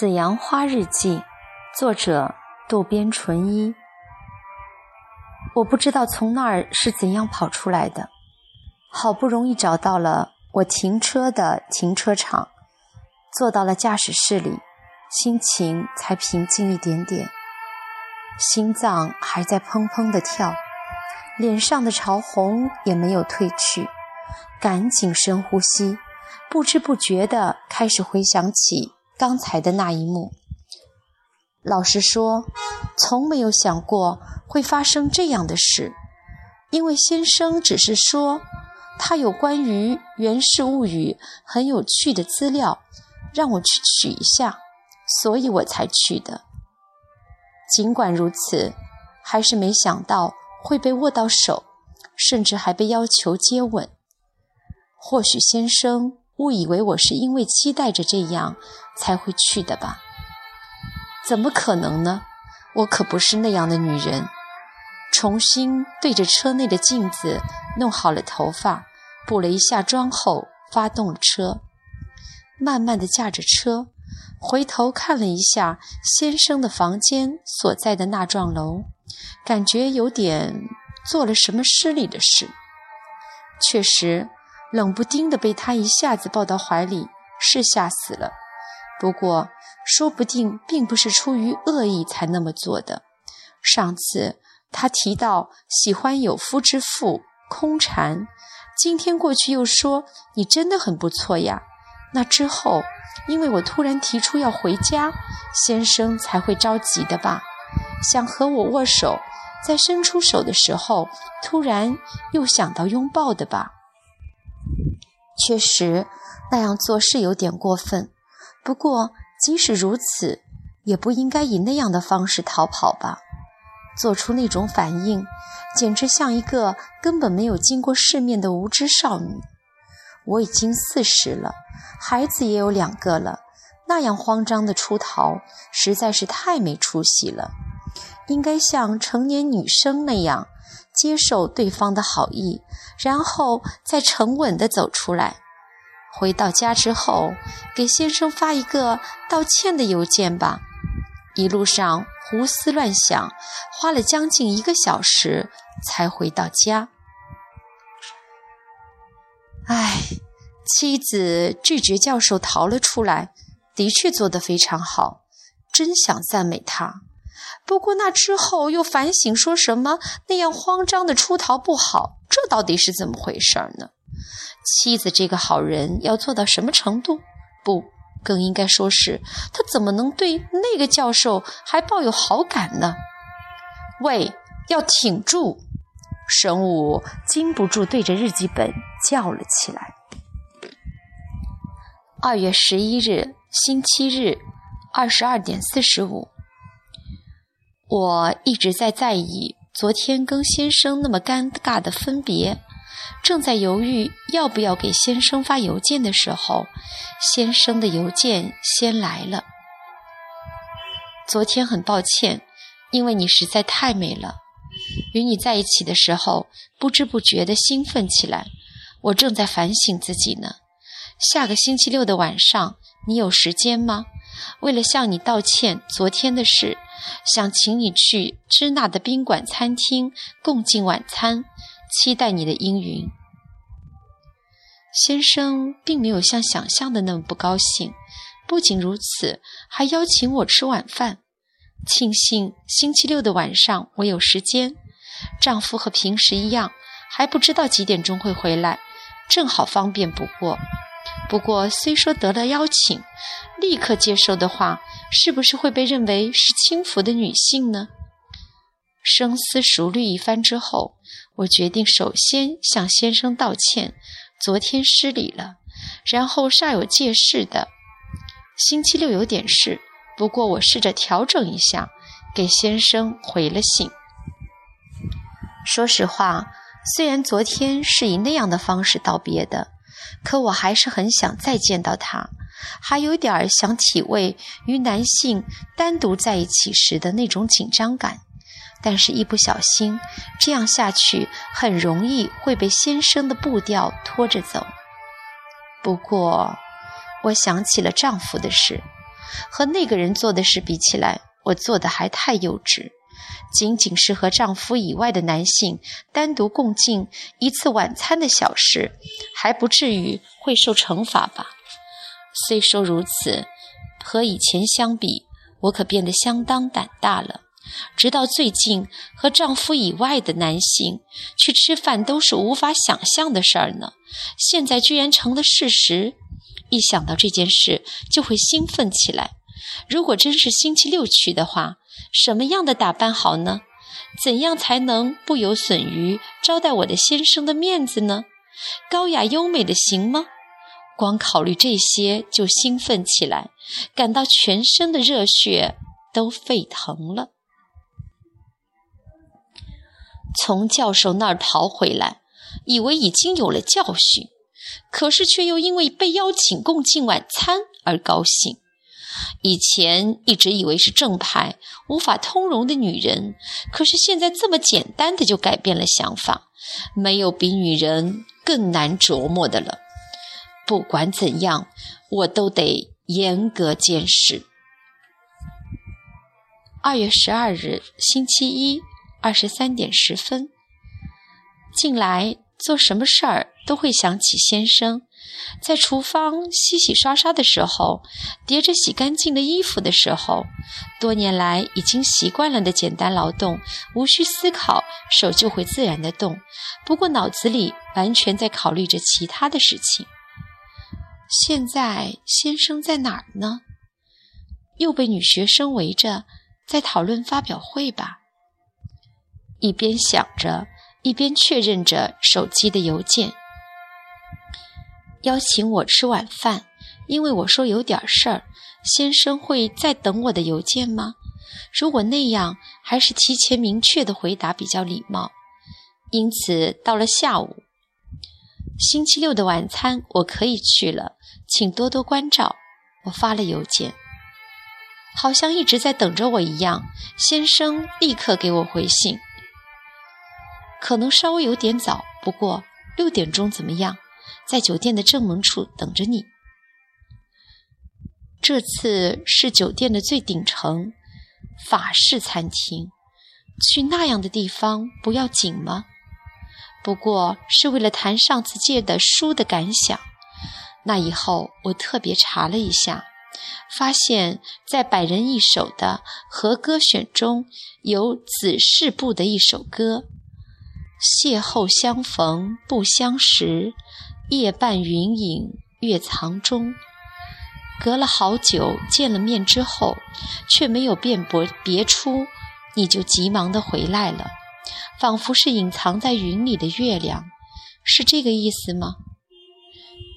紫阳花日记，作者渡边淳一。我不知道从那儿是怎样跑出来的，好不容易找到了我停车的停车场，坐到了驾驶室里，心情才平静一点点。心脏还在砰砰的跳，脸上的潮红也没有褪去，赶紧深呼吸，不知不觉的开始回想起。刚才的那一幕，老实说，从没有想过会发生这样的事。因为先生只是说他有关于《源氏物语》很有趣的资料，让我去取一下，所以我才去的。尽管如此，还是没想到会被握到手，甚至还被要求接吻。或许先生。误以为我是因为期待着这样才会去的吧？怎么可能呢？我可不是那样的女人。重新对着车内的镜子弄好了头发，补了一下妆后，发动了车，慢慢的驾着车，回头看了一下先生的房间所在的那幢楼，感觉有点做了什么失礼的事。确实。冷不丁的被他一下子抱到怀里，是吓死了。不过，说不定并不是出于恶意才那么做的。上次他提到喜欢有夫之妇，空蝉，今天过去又说你真的很不错呀。那之后，因为我突然提出要回家，先生才会着急的吧？想和我握手，在伸出手的时候，突然又想到拥抱的吧？确实，那样做是有点过分。不过，即使如此，也不应该以那样的方式逃跑吧？做出那种反应，简直像一个根本没有经过世面的无知少女。我已经四十了，孩子也有两个了，那样慌张的出逃，实在是太没出息了。应该像成年女生那样。接受对方的好意，然后再沉稳地走出来。回到家之后，给先生发一个道歉的邮件吧。一路上胡思乱想，花了将近一个小时才回到家。唉，妻子拒绝教授逃了出来，的确做得非常好，真想赞美他。不过那之后又反省，说什么那样慌张的出逃不好，这到底是怎么回事呢？妻子这个好人要做到什么程度？不，更应该说是他怎么能对那个教授还抱有好感呢？喂，要挺住！神武禁不住对着日记本叫了起来。二月十一日，星期日，二十二点四十五。我一直在在意昨天跟先生那么尴尬的分别，正在犹豫要不要给先生发邮件的时候，先生的邮件先来了。昨天很抱歉，因为你实在太美了，与你在一起的时候不知不觉地兴奋起来。我正在反省自己呢。下个星期六的晚上，你有时间吗？为了向你道歉昨天的事。想请你去支那的宾馆餐厅共进晚餐，期待你的应允。先生并没有像想象的那么不高兴，不仅如此，还邀请我吃晚饭，庆幸星期六的晚上我有时间。丈夫和平时一样，还不知道几点钟会回来，正好方便不过。不过虽说得了邀请，立刻接受的话。是不是会被认为是轻浮的女性呢？深思熟虑一番之后，我决定首先向先生道歉，昨天失礼了。然后煞有介事的，星期六有点事，不过我试着调整一下，给先生回了信。说实话，虽然昨天是以那样的方式道别的，可我还是很想再见到他。还有点儿想体味与男性单独在一起时的那种紧张感，但是，一不小心这样下去，很容易会被先生的步调拖着走。不过，我想起了丈夫的事，和那个人做的事比起来，我做的还太幼稚。仅仅是和丈夫以外的男性单独共进一次晚餐的小事，还不至于会受惩罚吧？虽说如此，和以前相比，我可变得相当胆大了。直到最近，和丈夫以外的男性去吃饭都是无法想象的事儿呢。现在居然成了事实，一想到这件事就会兴奋起来。如果真是星期六去的话，什么样的打扮好呢？怎样才能不有损于招待我的先生的面子呢？高雅优美的行吗？光考虑这些就兴奋起来，感到全身的热血都沸腾了。从教授那儿逃回来，以为已经有了教训，可是却又因为被邀请共进晚餐而高兴。以前一直以为是正派、无法通融的女人，可是现在这么简单的就改变了想法，没有比女人更难琢磨的了。不管怎样，我都得严格监视。二月十二日，星期一，二十三点十分。近来做什么事儿都会想起先生。在厨房洗洗刷刷的时候，叠着洗干净的衣服的时候，多年来已经习惯了的简单劳动，无需思考，手就会自然的动。不过脑子里完全在考虑着其他的事情。现在先生在哪儿呢？又被女学生围着，在讨论发表会吧？一边想着，一边确认着手机的邮件。邀请我吃晚饭，因为我说有点事儿。先生会再等我的邮件吗？如果那样，还是提前明确的回答比较礼貌。因此，到了下午，星期六的晚餐我可以去了，请多多关照。我发了邮件，好像一直在等着我一样。先生立刻给我回信，可能稍微有点早，不过六点钟怎么样？在酒店的正门处等着你。这次是酒店的最顶层法式餐厅，去那样的地方不要紧吗？不过是为了谈上次借的书的感想。那以后我特别查了一下，发现，在百人一首的和歌选中有子氏部的一首歌：“邂逅相逢不相识。”夜半云影月藏中，隔了好久见了面之后，却没有辨别别出，你就急忙的回来了，仿佛是隐藏在云里的月亮，是这个意思吗？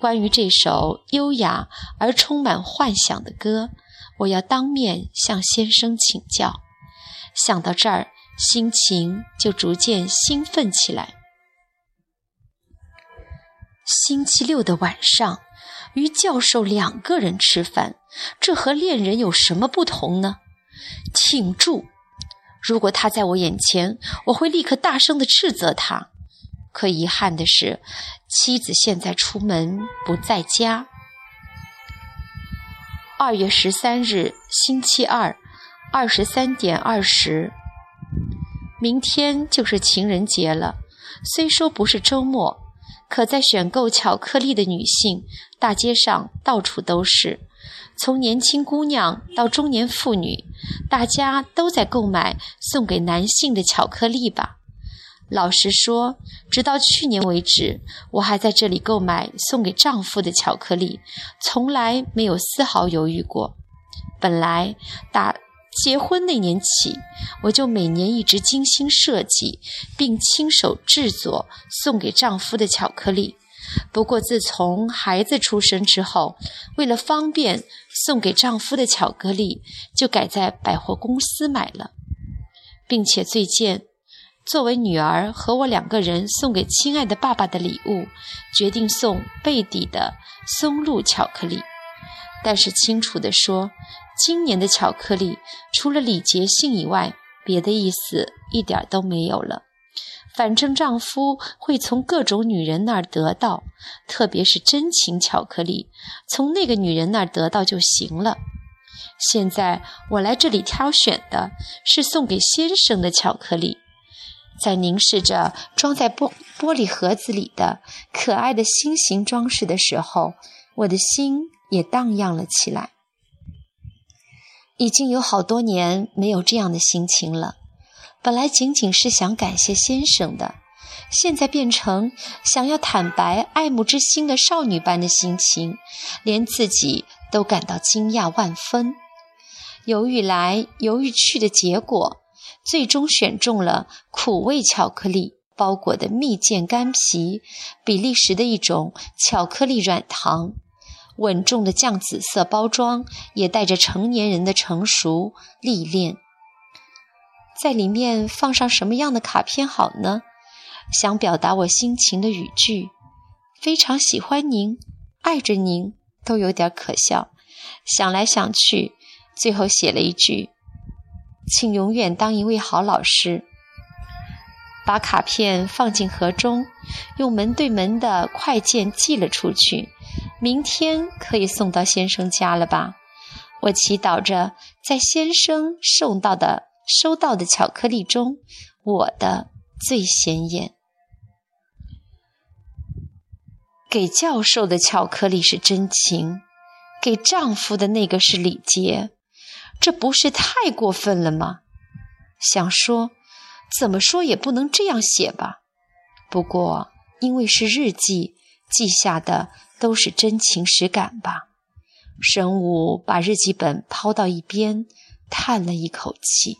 关于这首优雅而充满幻想的歌，我要当面向先生请教。想到这儿，心情就逐渐兴奋起来。星期六的晚上，与教授两个人吃饭，这和恋人有什么不同呢？挺住！如果他在我眼前，我会立刻大声的斥责他。可遗憾的是，妻子现在出门不在家。二月十三日，星期二，二十三点二十。明天就是情人节了，虽说不是周末。可在选购巧克力的女性，大街上到处都是，从年轻姑娘到中年妇女，大家都在购买送给男性的巧克力吧。老实说，直到去年为止，我还在这里购买送给丈夫的巧克力，从来没有丝毫犹豫过。本来打。结婚那年起，我就每年一直精心设计并亲手制作送给丈夫的巧克力。不过自从孩子出生之后，为了方便送给丈夫的巧克力，就改在百货公司买了，并且最近作为女儿和我两个人送给亲爱的爸爸的礼物，决定送贝蒂的松露巧克力。但是清楚地说。今年的巧克力除了礼节性以外，别的意思一点都没有了。反正丈夫会从各种女人那儿得到，特别是真情巧克力，从那个女人那儿得到就行了。现在我来这里挑选的是送给先生的巧克力。在凝视着装在玻玻璃盒子里的可爱的心形装饰的时候，我的心也荡漾了起来。已经有好多年没有这样的心情了。本来仅仅是想感谢先生的，现在变成想要坦白爱慕之心的少女般的心情，连自己都感到惊讶万分。犹豫来犹豫去的结果。最终选中了苦味巧克力包裹的蜜饯干皮，比利时的一种巧克力软糖，稳重的酱紫色包装也带着成年人的成熟历练。在里面放上什么样的卡片好呢？想表达我心情的语句，非常喜欢您，爱着您，都有点可笑。想来想去，最后写了一句。请永远当一位好老师。把卡片放进盒中，用门对门的快件寄了出去。明天可以送到先生家了吧？我祈祷着，在先生送到的收到的巧克力中，我的最显眼。给教授的巧克力是真情，给丈夫的那个是礼节。这不是太过分了吗？想说，怎么说也不能这样写吧。不过，因为是日记，记下的都是真情实感吧。神武把日记本抛到一边，叹了一口气。